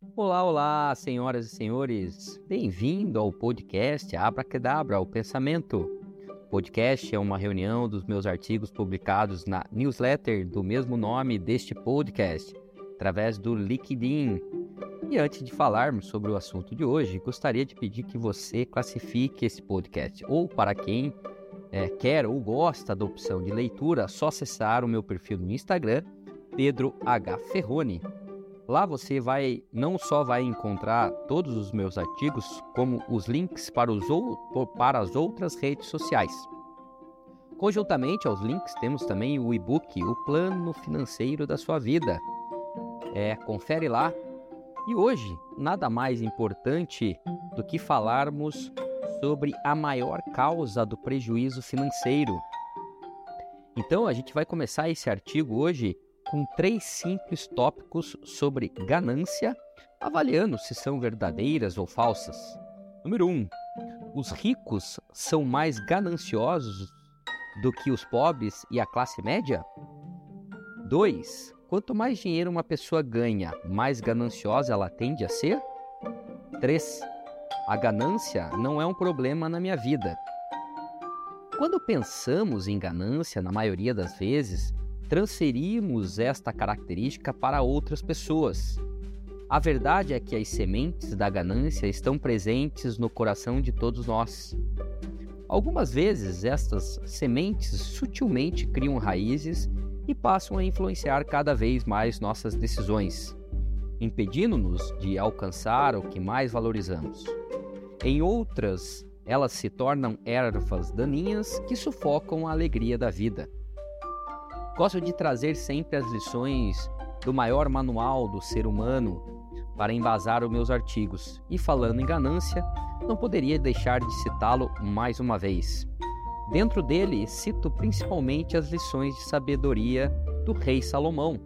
Olá, olá, senhoras e senhores. Bem-vindo ao podcast Abracadabra, o Pensamento. O podcast é uma reunião dos meus artigos publicados na newsletter do mesmo nome deste podcast, através do LinkedIn. E antes de falarmos sobre o assunto de hoje, gostaria de pedir que você classifique esse podcast, ou para quem é, quer ou gosta da opção de leitura, é só acessar o meu perfil no Instagram, Pedro H. Ferrone. Lá você vai não só vai encontrar todos os meus artigos, como os links para, os ou, para as outras redes sociais. Conjuntamente aos links, temos também o e-book O Plano Financeiro da Sua Vida. É, confere lá. E hoje, nada mais importante do que falarmos sobre a maior causa do prejuízo financeiro. Então, a gente vai começar esse artigo hoje com três simples tópicos sobre ganância, avaliando se são verdadeiras ou falsas. Número 1. Um, os ricos são mais gananciosos do que os pobres e a classe média? 2. Quanto mais dinheiro uma pessoa ganha, mais gananciosa ela tende a ser? 3. A ganância não é um problema na minha vida. Quando pensamos em ganância, na maioria das vezes, transferimos esta característica para outras pessoas. A verdade é que as sementes da ganância estão presentes no coração de todos nós. Algumas vezes, estas sementes sutilmente criam raízes e passam a influenciar cada vez mais nossas decisões, impedindo-nos de alcançar o que mais valorizamos. Em outras, elas se tornam ervas daninhas que sufocam a alegria da vida. Gosto de trazer sempre as lições do maior manual do ser humano para embasar os meus artigos. E falando em ganância, não poderia deixar de citá-lo mais uma vez. Dentro dele, cito principalmente as lições de sabedoria do rei Salomão.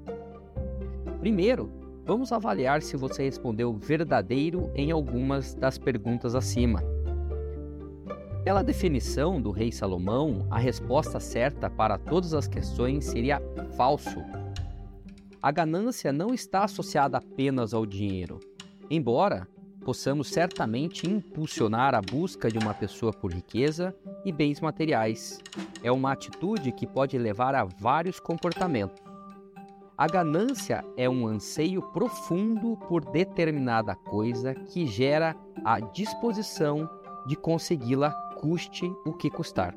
Primeiro, vamos avaliar se você respondeu verdadeiro em algumas das perguntas acima. Pela definição do rei Salomão, a resposta certa para todas as questões seria falso. A ganância não está associada apenas ao dinheiro. Embora possamos certamente impulsionar a busca de uma pessoa por riqueza e bens materiais, é uma atitude que pode levar a vários comportamentos. A ganância é um anseio profundo por determinada coisa que gera a disposição de consegui-la custe o que custar.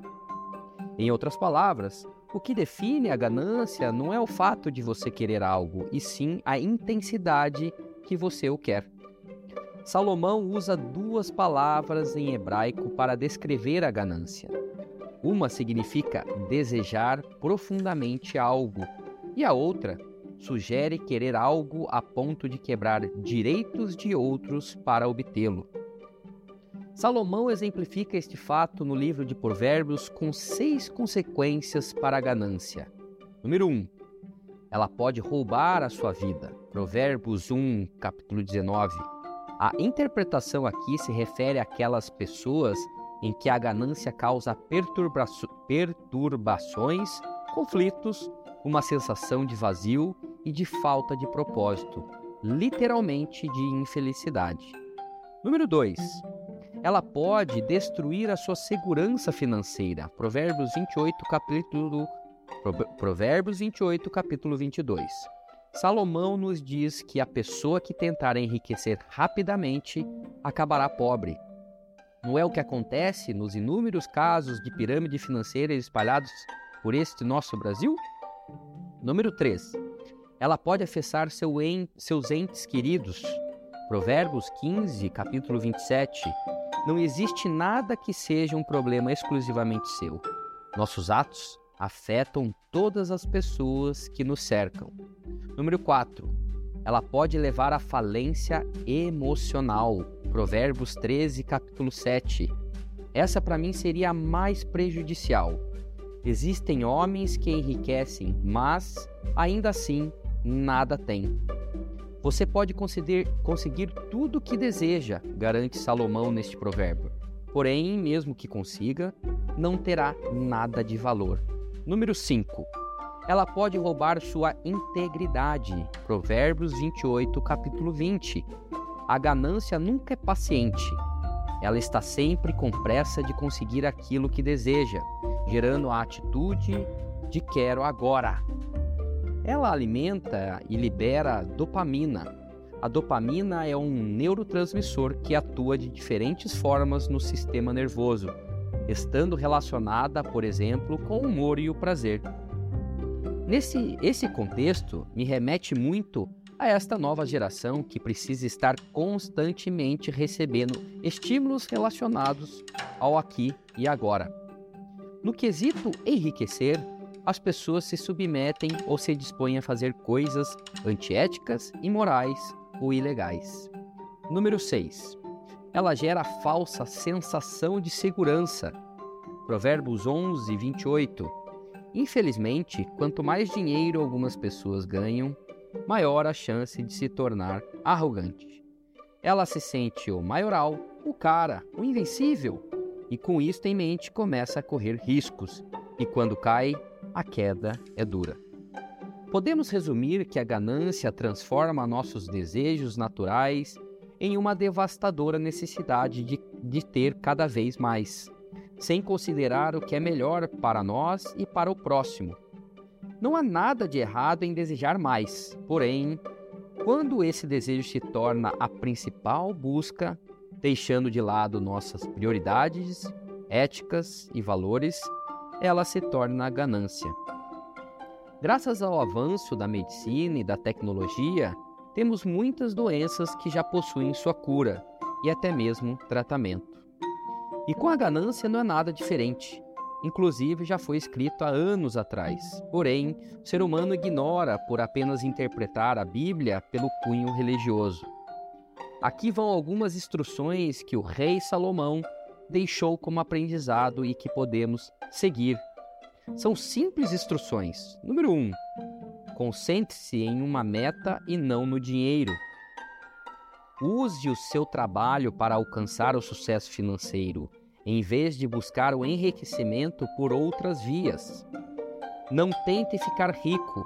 Em outras palavras, o que define a ganância não é o fato de você querer algo, e sim a intensidade que você o quer. Salomão usa duas palavras em hebraico para descrever a ganância. Uma significa desejar profundamente algo, e a outra sugere querer algo a ponto de quebrar direitos de outros para obtê-lo. Salomão exemplifica este fato no livro de Provérbios com seis consequências para a ganância. Número 1. Um, ela pode roubar a sua vida. Provérbios 1, capítulo 19. A interpretação aqui se refere àquelas pessoas em que a ganância causa perturba perturbações, conflitos, uma sensação de vazio e de falta de propósito, literalmente de infelicidade. Número 2 ela pode destruir a sua segurança financeira. Provérbios 28, capítulo Provérbios 28, capítulo 22. Salomão nos diz que a pessoa que tentar enriquecer rapidamente acabará pobre. Não é o que acontece nos inúmeros casos de pirâmide financeira espalhados por este nosso Brasil? Número 3. Ela pode afetar seu en... seus entes queridos. Provérbios 15, capítulo 27 não existe nada que seja um problema exclusivamente seu. Nossos atos afetam todas as pessoas que nos cercam. Número 4. Ela pode levar à falência emocional. Provérbios 13, capítulo 7. Essa para mim seria a mais prejudicial. Existem homens que enriquecem, mas ainda assim nada têm. Você pode conseguir, tudo o que deseja, garante Salomão neste provérbio. Porém, mesmo que consiga, não terá nada de valor. Número 5. ela pode roubar sua integridade. Provérbios 28, capítulo 20. A ganância nunca é paciente. Ela está sempre com pressa de conseguir aquilo que deseja, gerando a atitude de quero agora. Ela alimenta e libera dopamina. A dopamina é um neurotransmissor que atua de diferentes formas no sistema nervoso, estando relacionada, por exemplo, com o humor e o prazer. Nesse esse contexto, me remete muito a esta nova geração que precisa estar constantemente recebendo estímulos relacionados ao aqui e agora. No quesito enriquecer, as pessoas se submetem ou se dispõem a fazer coisas antiéticas, imorais ou ilegais. Número 6. Ela gera falsa sensação de segurança. Provérbios 11, 28 Infelizmente, quanto mais dinheiro algumas pessoas ganham, maior a chance de se tornar arrogante. Ela se sente o maioral, o cara, o invencível, e com isso em mente começa a correr riscos, e quando cai, a queda é dura. Podemos resumir que a ganância transforma nossos desejos naturais em uma devastadora necessidade de, de ter cada vez mais sem considerar o que é melhor para nós e para o próximo. Não há nada de errado em desejar mais, porém, quando esse desejo se torna a principal busca, deixando de lado nossas prioridades, éticas e valores, ela se torna ganância. Graças ao avanço da medicina e da tecnologia, temos muitas doenças que já possuem sua cura e até mesmo tratamento. E com a ganância não é nada diferente. Inclusive já foi escrito há anos atrás. Porém, o ser humano ignora por apenas interpretar a Bíblia pelo cunho religioso. Aqui vão algumas instruções que o rei Salomão deixou como aprendizado e que podemos seguir. São simples instruções. Número 1. Um, Concentre-se em uma meta e não no dinheiro. Use o seu trabalho para alcançar o sucesso financeiro, em vez de buscar o enriquecimento por outras vias. Não tente ficar rico.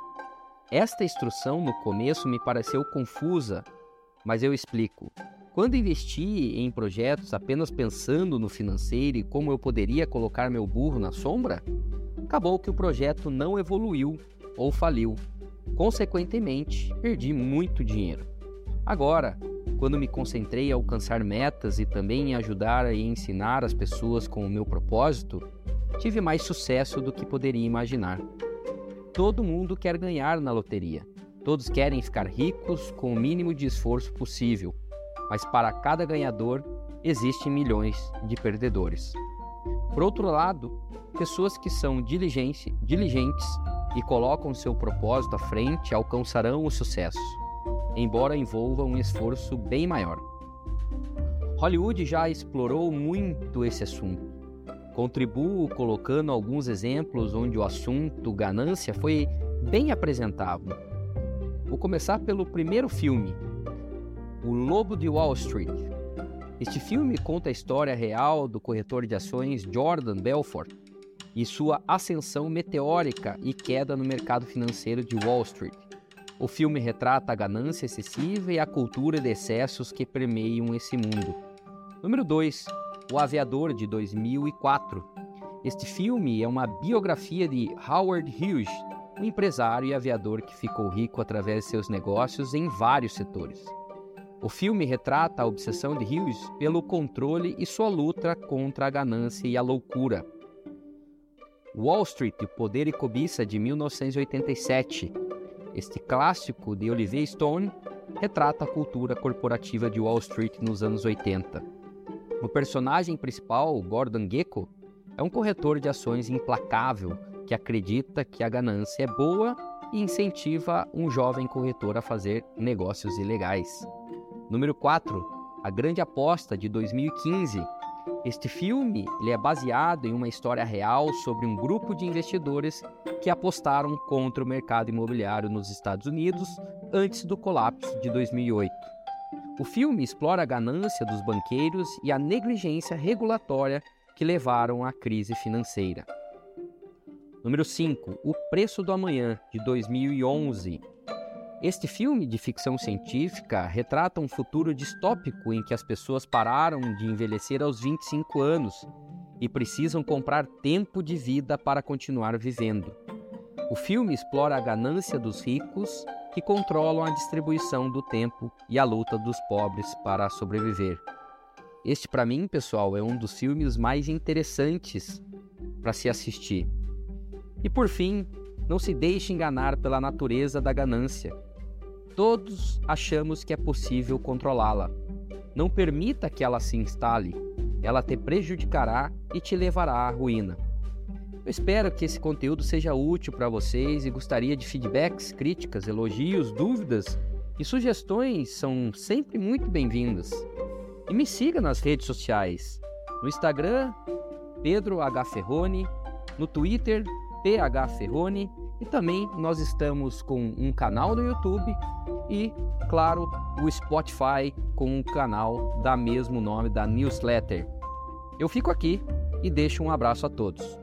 Esta instrução no começo me pareceu confusa, mas eu explico. Quando investi em projetos apenas pensando no financeiro e como eu poderia colocar meu burro na sombra, acabou que o projeto não evoluiu ou faliu. Consequentemente, perdi muito dinheiro. Agora, quando me concentrei em alcançar metas e também em ajudar e ensinar as pessoas com o meu propósito, tive mais sucesso do que poderia imaginar. Todo mundo quer ganhar na loteria. Todos querem ficar ricos com o mínimo de esforço possível, mas para cada ganhador existem milhões de perdedores. Por outro lado, pessoas que são diligentes e colocam seu propósito à frente alcançarão o sucesso embora envolva um esforço bem maior. Hollywood já explorou muito esse assunto. Contribuo colocando alguns exemplos onde o assunto ganância foi bem apresentado. Vou começar pelo primeiro filme, O Lobo de Wall Street. Este filme conta a história real do corretor de ações Jordan Belfort e sua ascensão meteórica e queda no mercado financeiro de Wall Street. O filme retrata a ganância excessiva e a cultura de excessos que permeiam esse mundo. Número 2. O Aviador, de 2004. Este filme é uma biografia de Howard Hughes, um empresário e aviador que ficou rico através de seus negócios em vários setores. O filme retrata a obsessão de Hughes pelo controle e sua luta contra a ganância e a loucura. Wall Street, Poder e Cobiça, de 1987 este clássico de Olivier Stone retrata a cultura corporativa de Wall Street nos anos 80. O personagem principal, Gordon Gekko, é um corretor de ações implacável que acredita que a ganância é boa e incentiva um jovem corretor a fazer negócios ilegais. Número 4. A Grande Aposta de 2015 este filme ele é baseado em uma história real sobre um grupo de investidores que apostaram contra o mercado imobiliário nos Estados Unidos antes do colapso de 2008. O filme explora a ganância dos banqueiros e a negligência regulatória que levaram à crise financeira. Número 5, O Preço do Amanhã, de 2011. Este filme de ficção científica retrata um futuro distópico em que as pessoas pararam de envelhecer aos 25 anos e precisam comprar tempo de vida para continuar vivendo. O filme explora a ganância dos ricos que controlam a distribuição do tempo e a luta dos pobres para sobreviver. Este, para mim, pessoal, é um dos filmes mais interessantes para se assistir. E por fim, não se deixe enganar pela natureza da ganância. Todos achamos que é possível controlá-la. Não permita que ela se instale, ela te prejudicará e te levará à ruína. Eu espero que esse conteúdo seja útil para vocês e gostaria de feedbacks, críticas, elogios, dúvidas e sugestões são sempre muito bem-vindas. E me siga nas redes sociais. No Instagram, Pedro H. Ferrone, no Twitter, PH Ferrone, e também nós estamos com um canal no YouTube e, claro, o Spotify com um canal da mesmo nome da newsletter. Eu fico aqui e deixo um abraço a todos.